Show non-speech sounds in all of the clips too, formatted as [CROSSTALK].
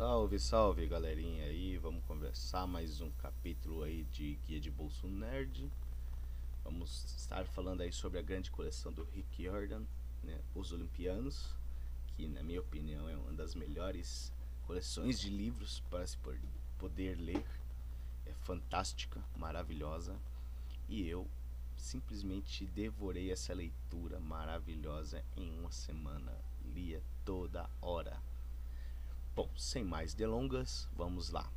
Salve, salve galerinha aí, vamos conversar mais um capítulo aí de Guia de Bolso Nerd. Vamos estar falando aí sobre a grande coleção do Rick Jordan, né, Os Olimpianos, que na minha opinião é uma das melhores coleções de livros para se poder ler. É fantástica, maravilhosa e eu simplesmente devorei essa leitura maravilhosa em uma semana. Lia toda hora. Bom, sem mais delongas, vamos lá.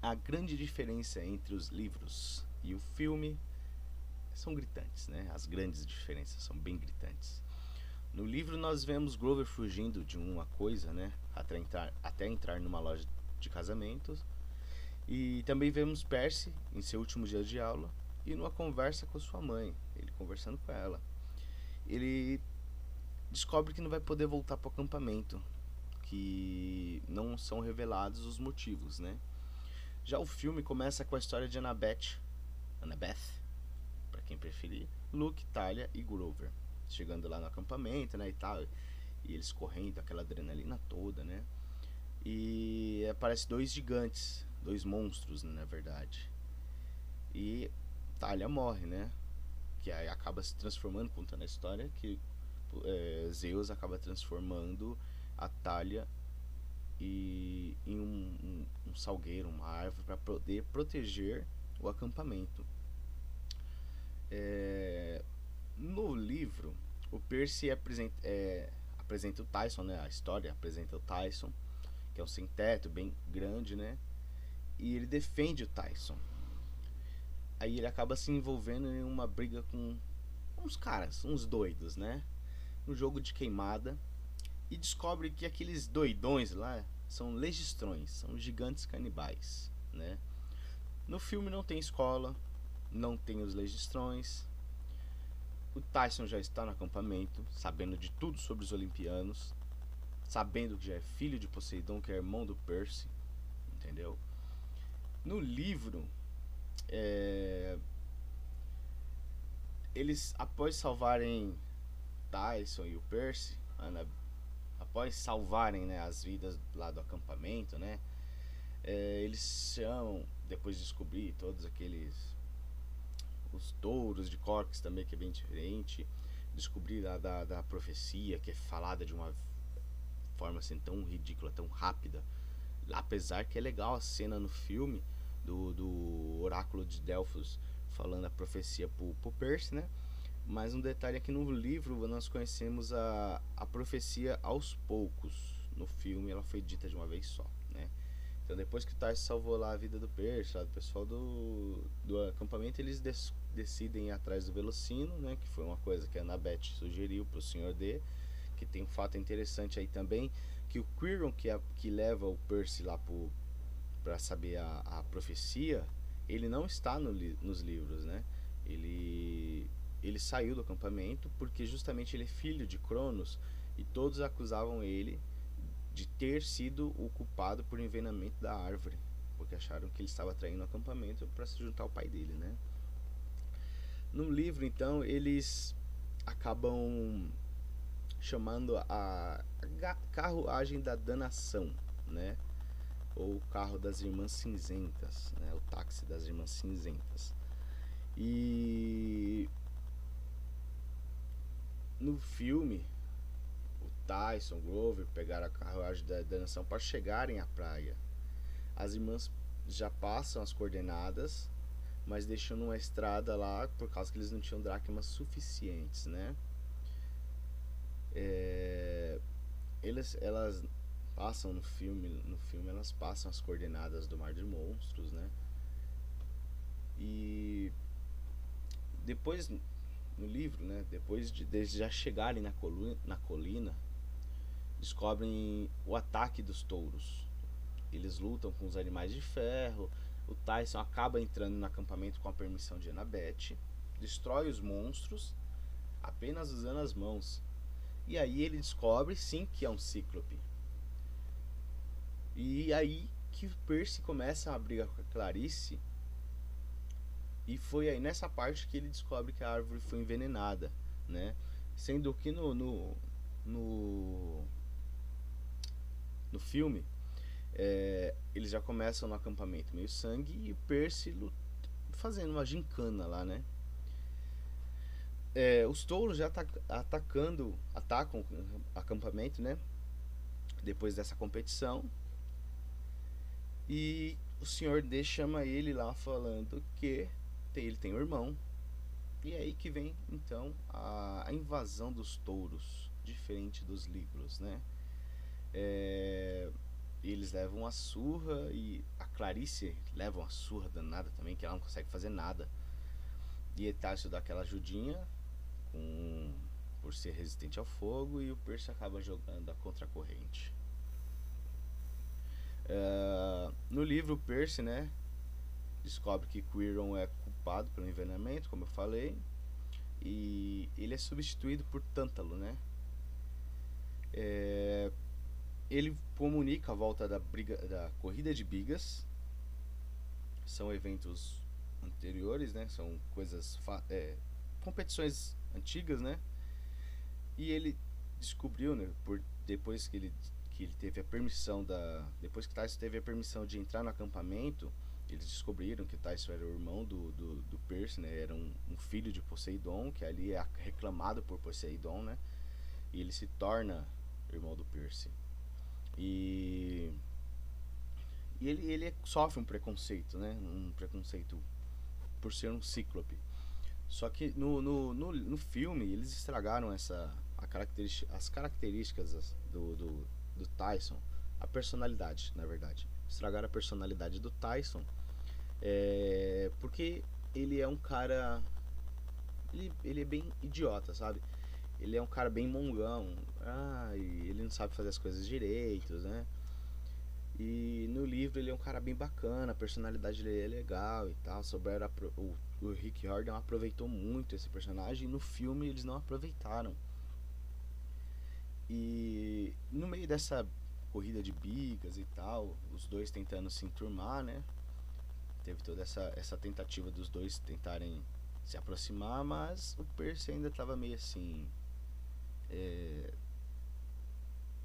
A grande diferença entre os livros e o filme são gritantes, né? As grandes diferenças são bem gritantes. No livro nós vemos Grover fugindo de uma coisa, né? Até entrar, até entrar numa loja de casamentos. E também vemos Percy em seu último dia de aula e numa conversa com sua mãe, ele conversando com ela. Ele descobre que não vai poder voltar para o acampamento, que não são revelados os motivos, né? Já o filme começa com a história de Annabeth, Annabeth, para quem preferir, Luke, Talia e Grover, chegando lá no acampamento, né, e tal, e eles correndo, aquela adrenalina toda, né? E aparece dois gigantes, dois monstros, né, na verdade. E Talia morre, né? Que aí acaba se transformando, contando a história, que é, Zeus acaba transformando a talha e em um, um, um salgueiro, uma árvore para poder proteger o acampamento. É, no livro, o Percy apresenta, é, apresenta o Tyson, né? A história apresenta o Tyson, que é um sem teto bem grande, né? E ele defende o Tyson. Aí ele acaba se envolvendo em uma briga com uns caras, uns doidos, né? Um jogo de queimada e descobre que aqueles doidões lá são legistrões, são gigantes canibais, né? No filme não tem escola, não tem os legistrões. O Tyson já está no acampamento, sabendo de tudo sobre os olimpianos, sabendo que já é filho de Poseidon, que é irmão do Percy, entendeu? No livro, é... eles após salvarem Tyson e o Percy, Ana após salvarem né, as vidas lá do acampamento, né, é, eles chamam, depois de descobrir todos aqueles os touros de Corks também, que é bem diferente, descobrir da, da, da profecia, que é falada de uma forma assim tão ridícula, tão rápida, apesar que é legal a cena no filme do, do oráculo de Delfos falando a profecia pro, pro Percy, né? Mas um detalhe aqui no livro nós conhecemos a, a profecia aos poucos. No filme ela foi dita de uma vez só, né? Então depois que o Tarso salvou lá a vida do Percy, do pessoal do, do acampamento, eles des, decidem ir atrás do Velocino, né? Que foi uma coisa que a Annabeth sugeriu para o Senhor D. Que tem um fato interessante aí também, que o Quiron que, a, que leva o Percy lá para saber a, a profecia, ele não está no, nos livros, né? Ele ele saiu do acampamento porque justamente ele é filho de Cronos e todos acusavam ele de ter sido o culpado por envenenamento da árvore, porque acharam que ele estava traindo o acampamento para se juntar ao pai dele, né? No livro, então, eles acabam chamando a carruagem da danação, né? Ou o carro das irmãs cinzentas, né? O táxi das irmãs cinzentas. E no filme, o Tyson, o Grover pegaram a carruagem da, da nação para chegarem à praia. As irmãs já passam as coordenadas, mas deixando uma estrada lá por causa que eles não tinham dracmas suficientes, né? É, eles, elas passam no filme, no filme elas passam as coordenadas do Mar de Monstros, né? E depois no livro, né, depois de, de já chegarem na colina, na colina, descobrem o ataque dos touros. Eles lutam com os animais de ferro. O Tyson acaba entrando no acampamento com a permissão de Annabeth, destrói os monstros apenas usando as mãos. E aí ele descobre sim que é um cíclope. E aí que Percy começa a briga com a Clarice e foi aí nessa parte que ele descobre que a árvore foi envenenada, né? Sendo que no, no, no, no filme é, eles já começam no acampamento meio sangue e Percy fazendo uma gincana lá, né? É, os touros já atacando, atacam o acampamento, né? Depois dessa competição. E o senhor D chama ele lá falando que ele tem um irmão. E é aí que vem então a, a invasão dos touros, diferente dos livros, né? É, eles levam uma surra e a Clarice leva uma surra danada também, que ela não consegue fazer nada. E Etácio dá aquela ajudinha com, por ser resistente ao fogo e o Percy acaba jogando a contracorrente. Uh, no livro, Percy, né, descobre que Quiron é culpado pelo envenenamento, como eu falei, e ele é substituído por Tântalo, né? É, ele comunica a volta da, briga, da corrida de bigas, são eventos anteriores, né? São coisas, é, competições antigas, né? E ele descobriu, né, por depois que ele que ele teve a permissão da depois que Tyson teve a permissão de entrar no acampamento, eles descobriram que Tyson era o irmão do, do, do Percy, né? Era um, um, filho de Poseidon, que ali é reclamado por Poseidon, né? E ele se torna irmão do Percy. E e ele, ele sofre um preconceito, né? Um preconceito por ser um cíclope. Só que no, no, no, no filme eles estragaram essa a característica, as características do, do, do Tyson, a personalidade, na verdade. Estragaram a personalidade do Tyson é, porque ele é um cara. Ele, ele é bem idiota, sabe? Ele é um cara bem mongão. Ah, ele não sabe fazer as coisas direito, né? E no livro ele é um cara bem bacana, a personalidade dele é legal e tal. Souberam o, o Rick Jordan aproveitou muito esse personagem e no filme eles não aproveitaram. E no meio dessa corrida de bigas e tal, os dois tentando se enturmar, né? Teve toda essa, essa tentativa dos dois tentarem se aproximar, mas o Percy ainda estava meio assim. É,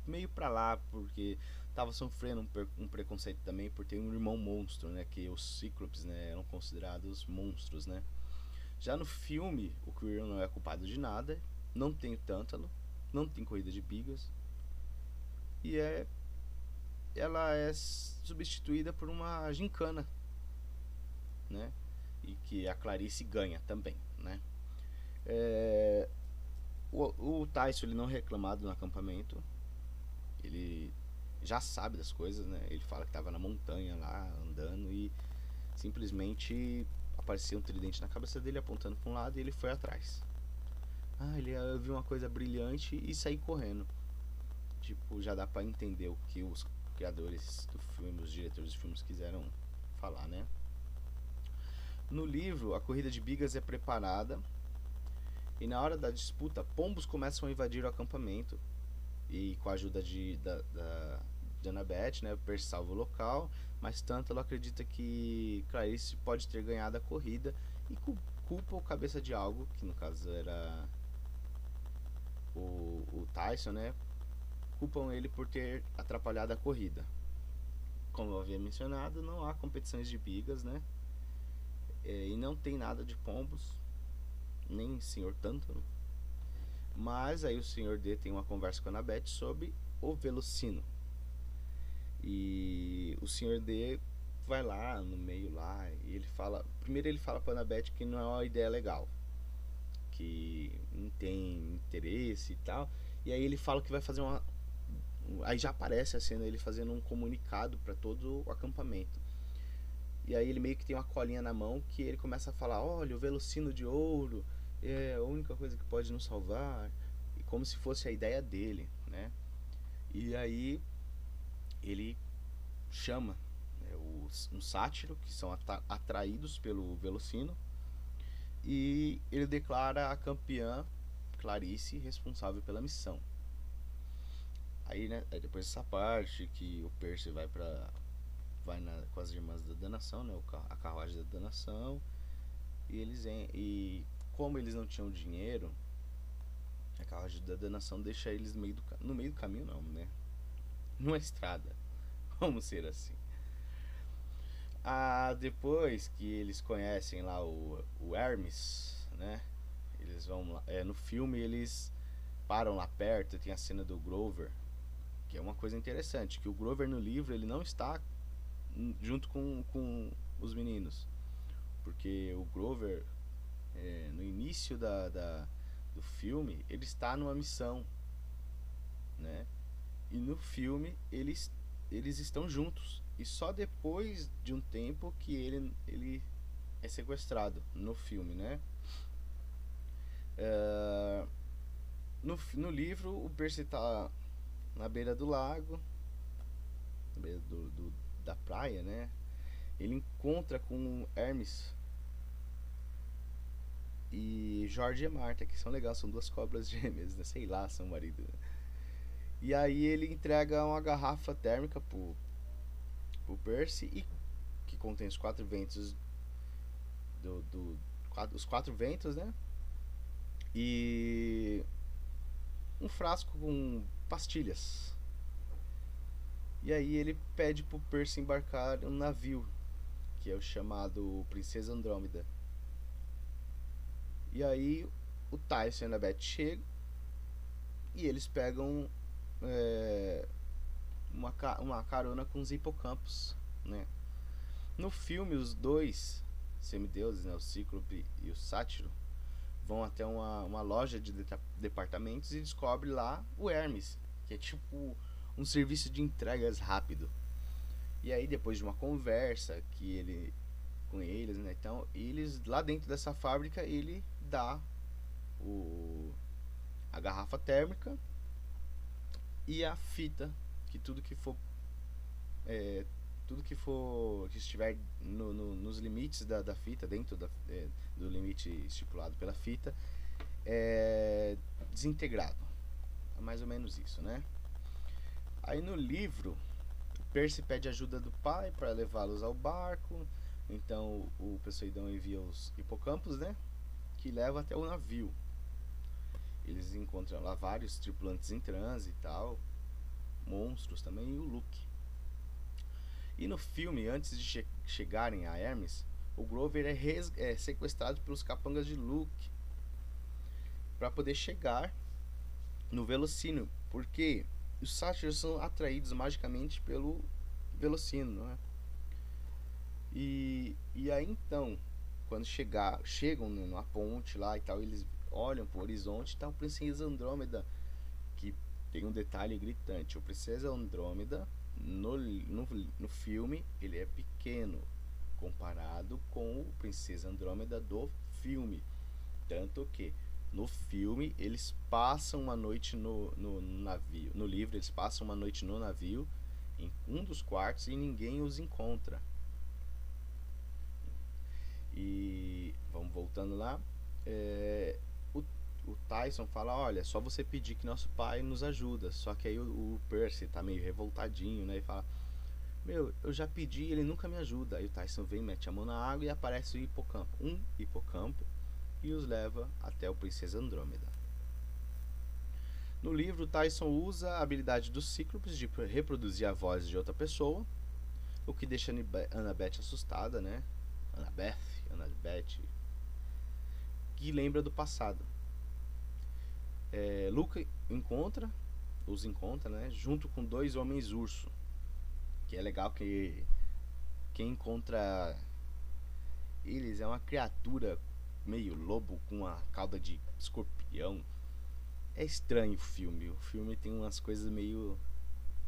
meio pra lá, porque estava sofrendo um, um, preconceito também por ter um irmão monstro, né? Que os Cíclopes né, eram considerados monstros, né? Já no filme, o Quirrell não é culpado de nada, não tem o Tântalo, não tem corrida de bigas, e é ela é substituída por uma gincana, né? E que a Clarice ganha também, né? É, o, o Tyson ele não é reclamado no acampamento, ele já sabe das coisas, né? Ele fala que estava na montanha lá, andando e simplesmente apareceu um tridente na cabeça dele apontando para um lado e ele foi atrás. Ah, ele viu uma coisa brilhante e saiu correndo. Tipo, já dá para entender o que os criadores do filme, os diretores dos filmes quiseram falar, né? No livro, a corrida de bigas é preparada e na hora da disputa, pombos começam a invadir o acampamento e com a ajuda de, da, da né? Percy salva o local, mas tanto ela acredita que Clarice pode ter ganhado a corrida e culpa o cabeça de algo, que no caso era o, o Tyson, né? Culpam ele por ter atrapalhado a corrida. Como eu havia mencionado, não há competições de bigas, né? É, e não tem nada de pombos, nem senhor Tântalo. Mas aí o senhor D tem uma conversa com a Annabeth sobre o Velocino, e o senhor D vai lá no meio lá e ele fala. Primeiro ele fala pra Annabeth que não é uma ideia legal. Que não tem interesse e tal. E aí ele fala que vai fazer uma. Aí já aparece a cena ele fazendo um comunicado para todo o acampamento. E aí ele meio que tem uma colinha na mão que ele começa a falar, olha, o velocino de ouro é a única coisa que pode nos salvar. E como se fosse a ideia dele, né? E aí ele chama né, os, um sátiro, que são atraídos pelo Velocino, e ele declara a campeã Clarice responsável pela missão. Aí, né, depois dessa parte que o Percy vai para vai na, com as irmãs da danação, né, a carruagem da danação, e eles e como eles não tinham dinheiro, a carruagem da danação deixa eles no meio do, no meio do caminho não, né? [LAUGHS] numa estrada [LAUGHS] Vamos ser assim. Ah, depois que eles conhecem lá o, o Hermes, né? Eles vão lá. É, no filme eles param lá perto, tem a cena do Grover, que é uma coisa interessante, que o Grover no livro ele não está junto com, com os meninos. Porque o Grover, é, no início da, da, do filme, ele está numa missão. Né? E no filme eles, eles estão juntos. E só depois de um tempo que ele, ele é sequestrado no filme, né? Uh, no, no livro, o Percy tá na beira do lago, na beira do, do, da praia, né? Ele encontra com Hermes e Jorge e Marta, que são legais, são duas cobras [LAUGHS] gêmeas, né? Sei lá, são marido. Né? E aí ele entrega uma garrafa térmica pro, pro Percy, e, que contém os quatro ventos do, do os quatro ventos, né? E um frasco com pastilhas. E aí ele pede pro Percy embarcar um navio, que é o chamado Princesa Andrômeda. E aí o Tyson e a Beth chegam e eles pegam é, uma, uma carona com os hipocampos, né? No filme, os dois semideuses, né, o Cíclope e o Sátiro, vão até uma, uma loja de departamentos e descobre lá o Hermes, que é tipo um serviço de entregas rápido. E aí depois de uma conversa que ele com eles, né? Então, eles lá dentro dessa fábrica, ele dá o a garrafa térmica e a fita, que tudo que for é, tudo que for que estiver no, no, nos limites da, da fita, dentro da, é, do limite estipulado pela fita, é desintegrado. É mais ou menos isso, né? Aí no livro, Percy pede ajuda do pai para levá-los ao barco. Então o Poseidon envia os hipocampos, né? Que leva até o navio. Eles encontram lá vários tripulantes em transe e tal, monstros também e o Luke. E no filme, antes de che chegarem a Hermes, o Grover é, é sequestrado pelos capangas de Luke para poder chegar no Velocino, porque os sátiros são atraídos magicamente pelo Velocino, é? E, e aí então, quando chegar, chegam numa ponte lá e tal, eles olham pro horizonte e tá o Princesa Andrômeda, que tem um detalhe gritante. O Princesa Andrômeda no, no, no filme ele é pequeno comparado com o Princesa Andrômeda do filme. Tanto que no filme eles passam uma noite no, no, no, navio. No livro eles passam uma noite no navio, em um dos quartos, e ninguém os encontra. E vamos voltando lá. É, o, Tyson fala, olha, só você pedir que nosso pai nos ajuda. Só que aí o, o Percy tá meio revoltadinho, né? E fala, meu, eu já pedi ele nunca me ajuda. Aí o Tyson vem, mete a mão na água e aparece o hipocampo. Um hipocampo e os leva até o Princesa Andrômeda. No livro, Tyson usa a habilidade dos Cíclopes de reproduzir a voz de outra pessoa, o que deixa Annabeth assustada, né? Annabeth, Annabeth, que lembra do passado. É, Luca encontra, os encontra, né? Junto com dois homens urso, que é legal que quem encontra eles é uma criatura meio lobo com a cauda de escorpião. É estranho o filme. O filme tem umas coisas meio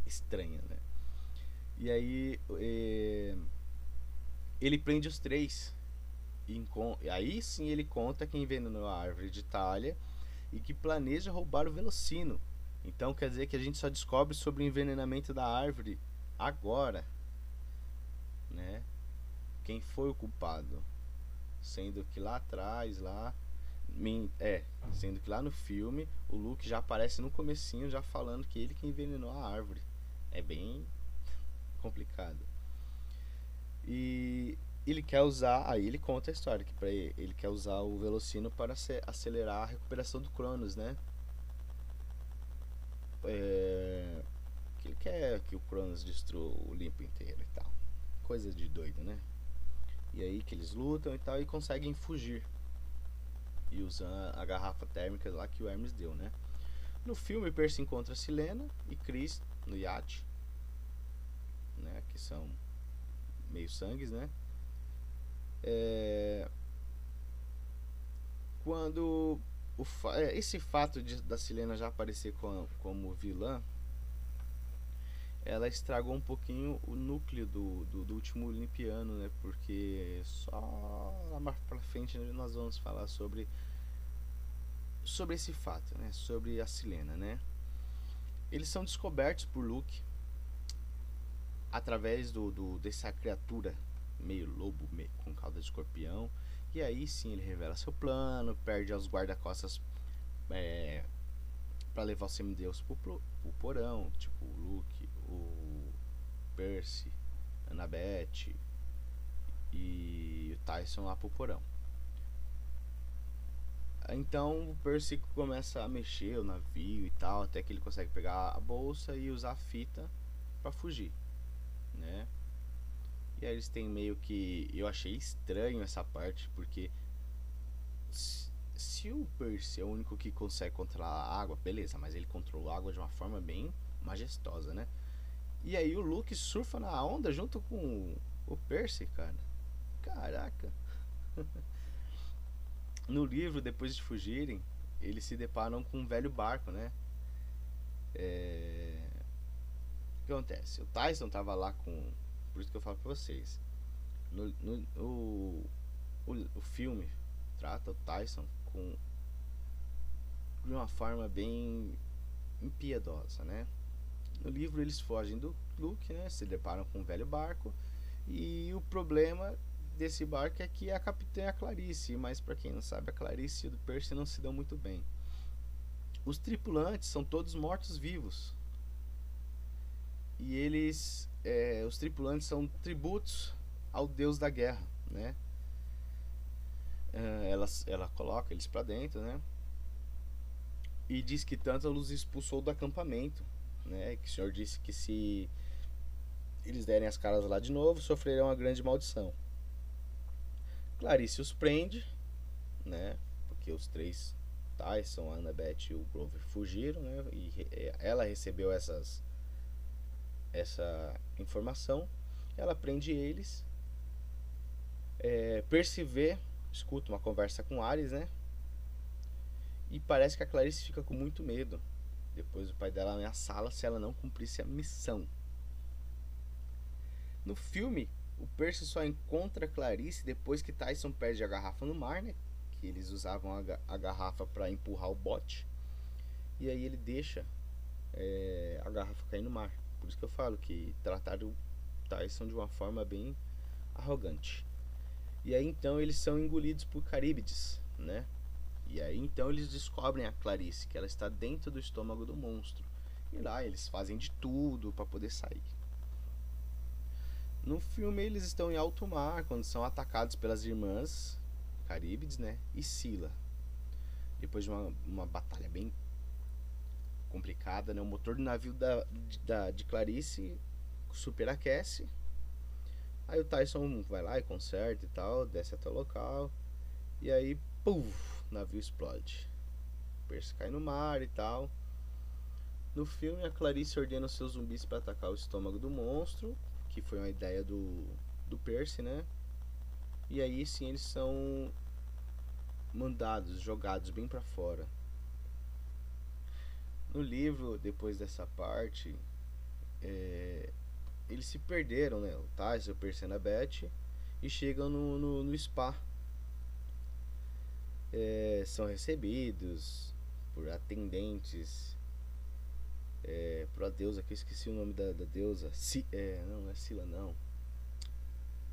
estranhas, né? E aí é, ele prende os três. E aí sim ele conta quem envenenou a árvore de Itália e que planeja roubar o Velocino. Então quer dizer que a gente só descobre sobre o envenenamento da árvore agora, né? Quem foi o culpado? Sendo que lá atrás, lá. É, sendo que lá no filme o Luke já aparece no comecinho já falando que ele que envenenou a árvore. É bem complicado. E ele quer usar, aí ele conta a história que ele, ele quer usar o Velocino para acelerar a recuperação do Cronos, né? É, ele quer que o Cronos destrua o limpo inteiro e tal. Coisa de doido, né? E aí que eles lutam e tal e conseguem fugir. E usam a garrafa térmica lá que o Hermes deu, né? No filme, Percy encontra Silena e Chris no iate, né? Que são meio sangues, né? É... Quando o. É, esse fato de, da Silena já aparecer com, como vilã ela estragou um pouquinho o núcleo do, do, do, último Olimpiano, né? Porque só lá mais pra frente nós vamos falar sobre sobre esse fato, né? Sobre a Silena, né? Eles são descobertos por Luke através do, do dessa criatura meio lobo meio, com cauda de escorpião e aí sim ele revela seu plano, perde aos guarda-costas é, para levar o semideus pro, pro, pro porão, tipo o Luke, o Percy, Annabeth e o Tyson lá pro porão. Então o Percy começa a mexer o navio e tal, até que ele consegue pegar a bolsa e usar a fita para fugir, né? E aí eles têm meio que. Eu achei estranho essa parte, porque. Se, o Percy é o único que consegue controlar a água, beleza, mas ele controla a água de uma forma bem majestosa, né? E aí o Luke surfa na onda junto com o Percy, cara. Caraca. [LAUGHS] no livro, depois de fugirem, eles se deparam com um velho barco, né? É... O que acontece? O Tyson tava lá com por isso que eu falo pra vocês. No, no o, o, o filme trata o Tyson com de uma forma bem impiedosa, né? No livro eles fogem do Luke, né? Se deparam com um velho barco e o problema desse barco é que a capitã é a Clarice, mas para quem não sabe, a Clarice e o Percy não se dão muito bem. Os tripulantes são todos mortos vivos. E eles é, os tripulantes são tributos ao deus da guerra, né? É, ela, ela coloca eles para dentro, né? E diz que tanto os expulsou do acampamento, né? Que o senhor disse que se eles derem as caras lá de novo, sofrerão uma grande maldição. Clarice os prende, né? Porque os três Tyson, a Annabeth e o Grover fugiram, né? E ela recebeu essas essa informação, ela prende eles. É, Percy vê, escuta uma conversa com Ares, né? E parece que a Clarice fica com muito medo. Depois o pai dela ameaçá-la se ela não cumprisse a missão. No filme, o Percy só encontra Clarice depois que Tyson perde a garrafa no mar, né? Que eles usavam a, a garrafa para empurrar o bote. E aí ele deixa é, a garrafa cair no mar. Por isso que eu falo que trataram Tyson de uma forma bem arrogante. E aí então eles são engolidos por Caríbides, né? E aí então eles descobrem a Clarice, que ela está dentro do estômago do monstro. E lá eles fazem de tudo para poder sair. No filme eles estão em alto mar quando são atacados pelas irmãs Caríbides, né? E Sila. Depois de uma, uma batalha bem complicada, né? O motor do navio da, da, de Clarice superaquece. Aí o Tyson vai lá e conserta e tal, desce até o local. E aí, puf, o navio explode. O Percy cai no mar e tal. No filme, a Clarice ordena os seus zumbis para atacar o estômago do monstro, que foi uma ideia do, do Percy, né? E aí sim eles são mandados, jogados bem para fora. No livro, depois dessa parte, é, eles se perderam, né? O Tyson, o e Beth, e chegam no, no, no spa. É, são recebidos por atendentes, é, por a deusa, que eu esqueci o nome da, da deusa. Si, é, não, não é Sila, não.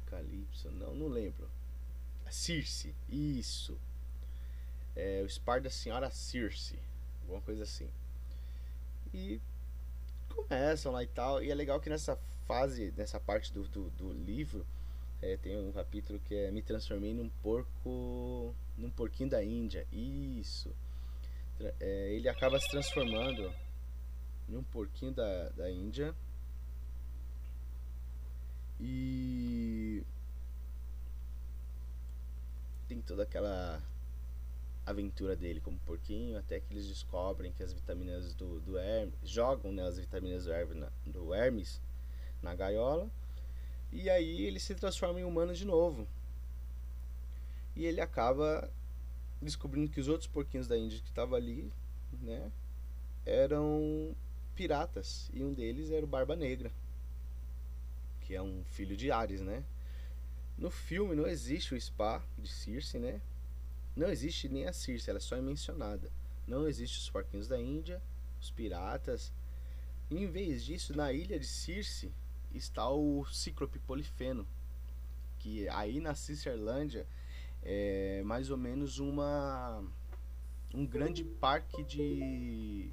Calypso, não, não lembro. Circe, isso. É, o spa da senhora Circe, alguma coisa assim. E começam lá e tal. E é legal que nessa fase, nessa parte do, do, do livro, é, tem um capítulo que é Me Transformei num porco. num porquinho da Índia. Isso. É, ele acaba se transformando em um porquinho da, da Índia. E tem toda aquela aventura dele como porquinho, até que eles descobrem que as vitaminas do, do Hermes, jogam né, as vitaminas do Hermes, na, do Hermes na gaiola, e aí ele se transforma em humano de novo. E ele acaba descobrindo que os outros porquinhos da Índia que estavam ali, né, eram piratas, e um deles era o Barba Negra, que é um filho de Ares, né? No filme não existe o spa de Circe, né? Não existe nem a Circe, ela só é mencionada. Não existe os porquinhos da Índia, os piratas. E, em vez disso, na ilha de Circe está o Cíclope Polifeno, que aí na Cicerlândia é mais ou menos uma um grande parque de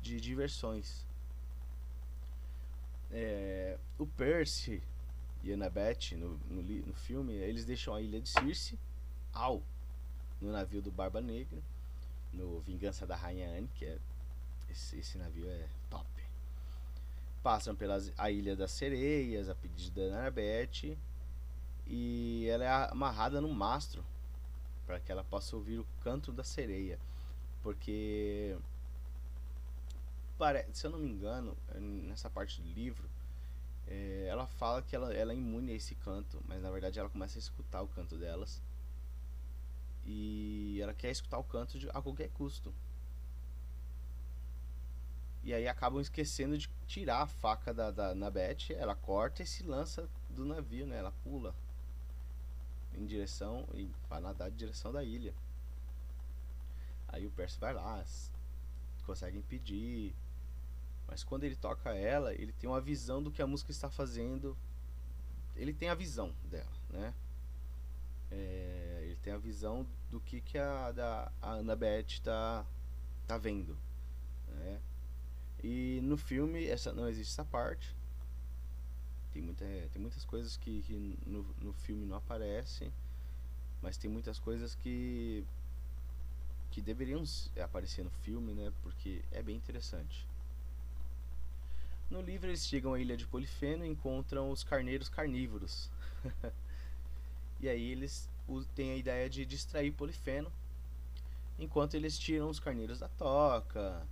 de diversões. É, o Percy e Annabeth no, no, no filme eles deixam a ilha de Circe Al no navio do Barba Negra, no Vingança da Rainha Anne, que é esse, esse navio é top. Passam pela a Ilha das Sereias, a pedido da Annabeth, e ela é amarrada no mastro para que ela possa ouvir o canto da sereia, porque se eu não me engano, nessa parte do livro, é, ela fala que ela, ela é imune a esse canto, mas na verdade ela começa a escutar o canto delas e ela quer escutar o canto de, a qualquer custo. E aí acabam esquecendo de tirar a faca da, da na Beth, ela corta e se lança do navio, né? Ela pula em direção e para nadar em direção da ilha. Aí o Percy vai lá, consegue impedir. Mas quando ele toca ela, ele tem uma visão do que a música está fazendo. Ele tem a visão dela, né? É, ele tem a visão do que, que a, da, a Annabeth tá, tá vendo. Né? E no filme essa não existe essa parte. Tem, muita, tem muitas coisas que, que no, no filme não aparecem. Mas tem muitas coisas que que deveriam aparecer no filme, né? Porque é bem interessante. No livro eles chegam à ilha de Polifeno e encontram os carneiros carnívoros. [LAUGHS] E aí eles têm a ideia de distrair Polifeno, enquanto eles tiram os carneiros da toca,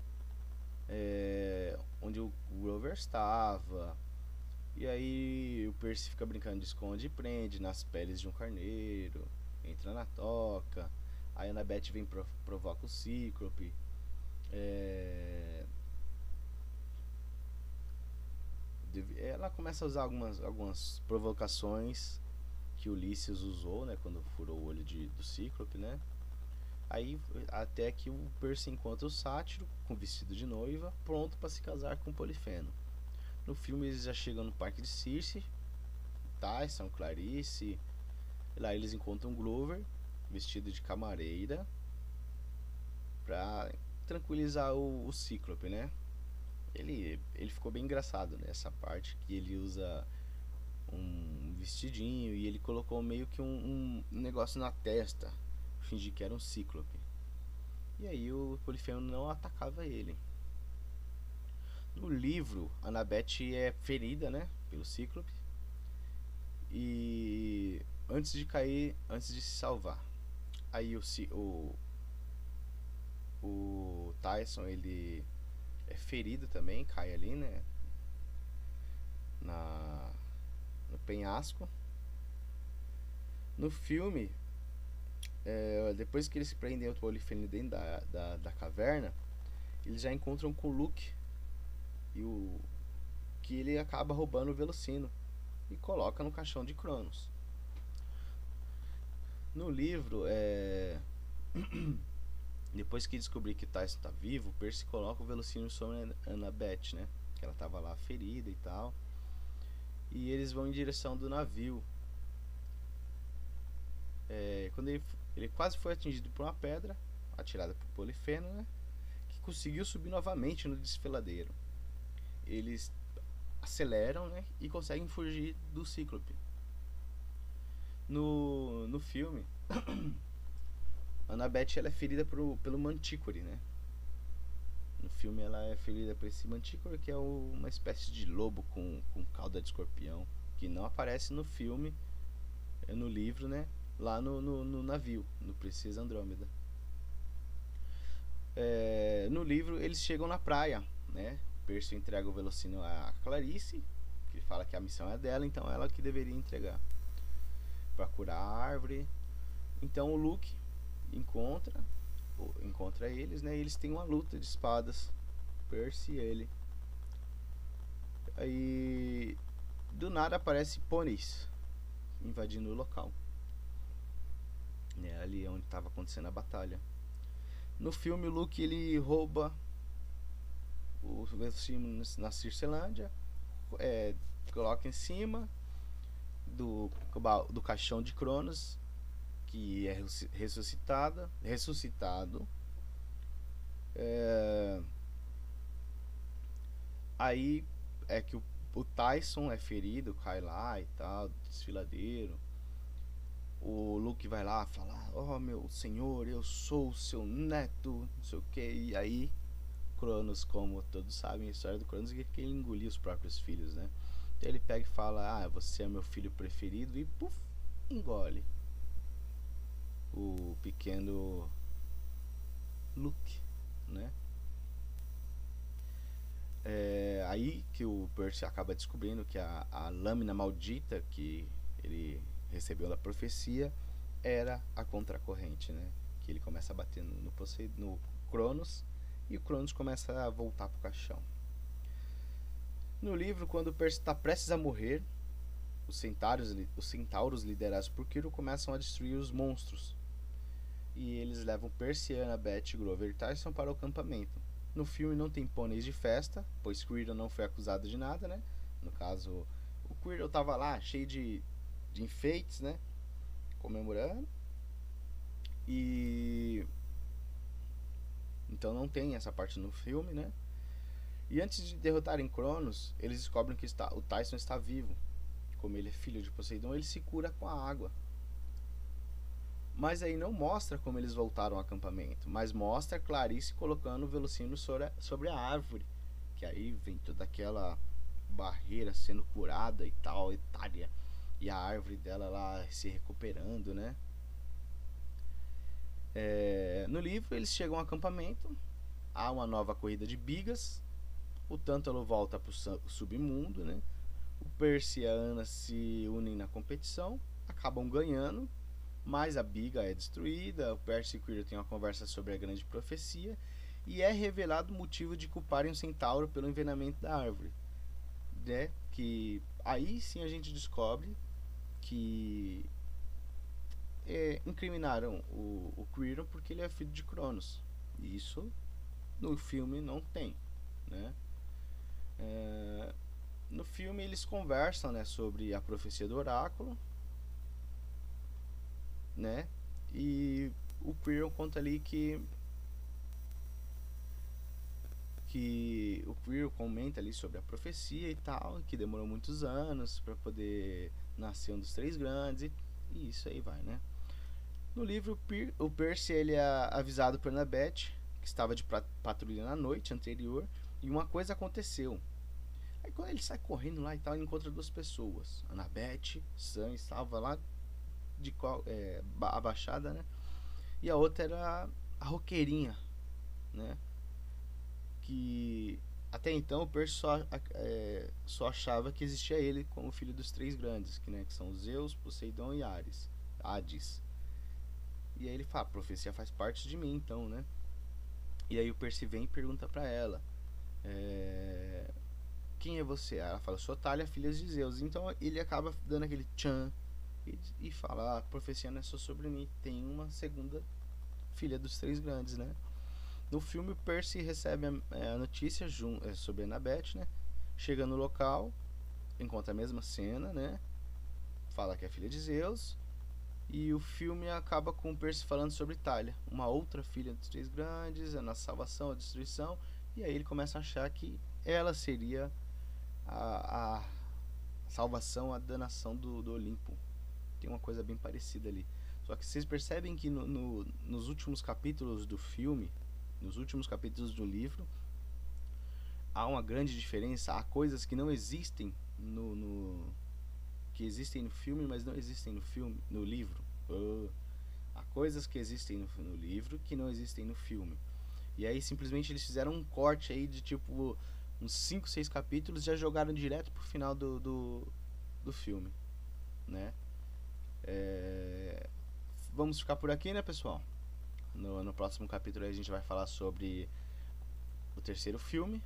é, onde o Grover estava. E aí o Percy fica brincando de esconde e prende nas peles de um carneiro, entra na toca. A Annabeth vem pro, provoca o Cíclope. É, ela começa a usar algumas, algumas provocações que Ulisses usou, né, quando furou o olho de, do Cíclope, né? Aí até que o Percy encontra o sátiro com vestido de noiva, pronto para se casar com Polifeno. No filme eles já chegam no parque de Circe, Tyson, Clarice. Lá eles encontram Glover, vestido de camareira, pra tranquilizar o, o Cíclope, né? Ele, ele ficou bem engraçado nessa parte que ele usa um vestidinho e ele colocou meio que um, um negócio na testa, fingir que era um cíclope. E aí o Polifemo não atacava ele. No livro, Annabeth é ferida, né, pelo cíclope. E antes de cair, antes de se salvar. Aí o o, o Tyson, ele é ferido também, cai ali, né, na penhasco. No filme, é, depois que eles prendem o Polifene dentro da, da, da, caverna, eles já encontram com o Luke e o que ele acaba roubando o Velocino e coloca no caixão de Cronos. No livro, é... [CLEARS THROAT] depois que descobrir que Tyson está vivo, Percy coloca o Velocino sobre a Annabeth, né? Que ela estava lá ferida e tal e eles vão em direção do navio. É, quando ele, ele quase foi atingido por uma pedra, atirada por Polifeno, né, que conseguiu subir novamente no desfiladeiro. Eles aceleram né, e conseguem fugir do Cíclope. No, no filme, [CLEARS THROAT] Annabeth ela é ferida por, pelo Manticore, né? No filme ela é ferida por esse mantícore, que é uma espécie de lobo com, com cauda de escorpião, que não aparece no filme, é no livro, né? Lá no, no, no navio, no Princesa Andrômeda. É, no livro eles chegam na praia, né? Percy entrega o velocino a Clarice, que fala que a missão é dela, então ela que deveria entregar para curar a árvore. Então o Luke encontra encontra eles, né? E eles têm uma luta de espadas, Percy e ele. Aí do nada aparece pôneis invadindo o local. É ali onde estava acontecendo a batalha. No filme o Luke ele rouba o velocímetro na Circelândia, é, coloca em cima do, do caixão de Cronos que é ressuscitada, ressuscitado. É, aí é que o, o, Tyson é ferido, cai lá e tal, desfiladeiro. O Luke vai lá falar, oh meu senhor, eu sou seu neto, não sei o que, e aí Cronos, como todos sabem a história do Cronos, é que ele engolia os próprios filhos, né? Então ele pega e fala, ah, você é meu filho preferido, e puf, engole o pequeno Luke, né? É aí que o Percy acaba descobrindo que a, a lâmina maldita que ele recebeu da profecia era a contracorrente, né? Que ele começa a bater no, no Cronos e o Cronos começa a voltar pro caixão. No livro, quando o Percy está prestes a morrer, os centauros, os centauros liderados por Kiro começam a destruir os monstros e eles levam Persiana, Beth, Grover e Tyson para o acampamento. No filme não tem pôneis de festa, pois Quirrell não foi acusado de nada, né? No caso, o Quirrell tava lá cheio de, de enfeites, né? Comemorando. E então não tem essa parte no filme, né? E antes de derrotarem Cronos, eles descobrem que está, o Tyson está vivo. Como ele é filho de Poseidon, ele se cura com a água. Mas aí não mostra como eles voltaram ao acampamento, mas mostra Clarice colocando o velocino sobre a, sobre a árvore. Que aí vem toda aquela barreira sendo curada e tal, Itália. E a árvore dela lá se recuperando, né? É, no livro eles chegam ao acampamento, há uma nova corrida de bigas, o Tântalo volta para o submundo, né? O Percy e a Ana se unem na competição, acabam ganhando mas a biga é destruída, o Percy e Quirrell têm uma conversa sobre a grande profecia e é revelado o motivo de culparem o centauro pelo envenenamento da árvore. Né? Que aí sim a gente descobre que é, incriminaram o, o Quirrell porque ele é filho de Cronos. Isso no filme não tem, né? É, no filme eles conversam né, sobre a profecia do oráculo né? E o Quirrell conta ali que que o Quirrell comenta ali sobre a profecia e tal, que demorou muitos anos para poder nascer um dos três grandes e, isso aí vai, né? No livro o Percy ele é avisado por Annabeth que estava de patrulha na noite anterior e uma coisa aconteceu. Aí quando ele sai correndo lá e tal, ele encontra duas pessoas. Annabeth, Sam estava lá de qual é, abaixada, né? E a outra era a roqueirinha, né? Que até então o Percy só, é, só achava que existia ele como filho dos três grandes, que, né, que são Zeus, Poseidon e Ares, Hades. E aí ele fala, a profecia faz parte de mim, então, né? E aí o Percy vem e pergunta para ela, é, quem é você? Ela fala, sou Talia, filha de Zeus. Então ele acaba dando aquele tchan e, fala: ah, a profecia não é só sobre mim, tem uma segunda filha dos três grandes, né? No filme, Percy recebe a, é, a notícia é, sobre Annabeth, né? Chega no local, encontra a mesma cena, né? Fala que é filha de Zeus. E o filme acaba com Percy falando sobre Itália, uma outra filha dos três grandes, a nossa salvação, a destruição. E aí ele começa a achar que ela seria a, a salvação, a danação do, do Olimpo tem uma coisa bem parecida ali. Só que vocês percebem que no, no, nos últimos capítulos do filme, nos últimos capítulos do livro, há uma grande diferença, há coisas que não existem no, no que existem no filme, mas não existem no filme, no livro. Uh, há coisas que existem no, no, livro que não existem no filme. E aí simplesmente eles fizeram um corte aí de tipo uns 5, 6 capítulos e já jogaram direto pro final do, do, do filme, né? É... Vamos ficar por aqui, né, pessoal? No, no próximo capítulo a gente vai falar sobre o terceiro filme.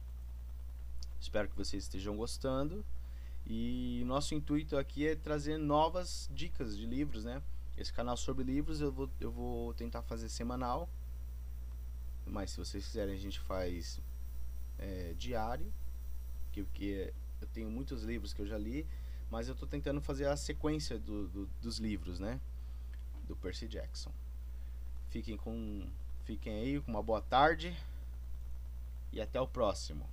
Espero que vocês estejam gostando. E nosso intuito aqui é trazer novas dicas de livros, né? Esse canal sobre livros eu vou, eu vou tentar fazer semanal. Mas se vocês quiserem a gente faz é, diário. Que, que eu tenho muitos livros que eu já li. Mas eu estou tentando fazer a sequência do, do, dos livros, né? Do Percy Jackson. Fiquem com. Fiquem aí uma boa tarde. E até o próximo.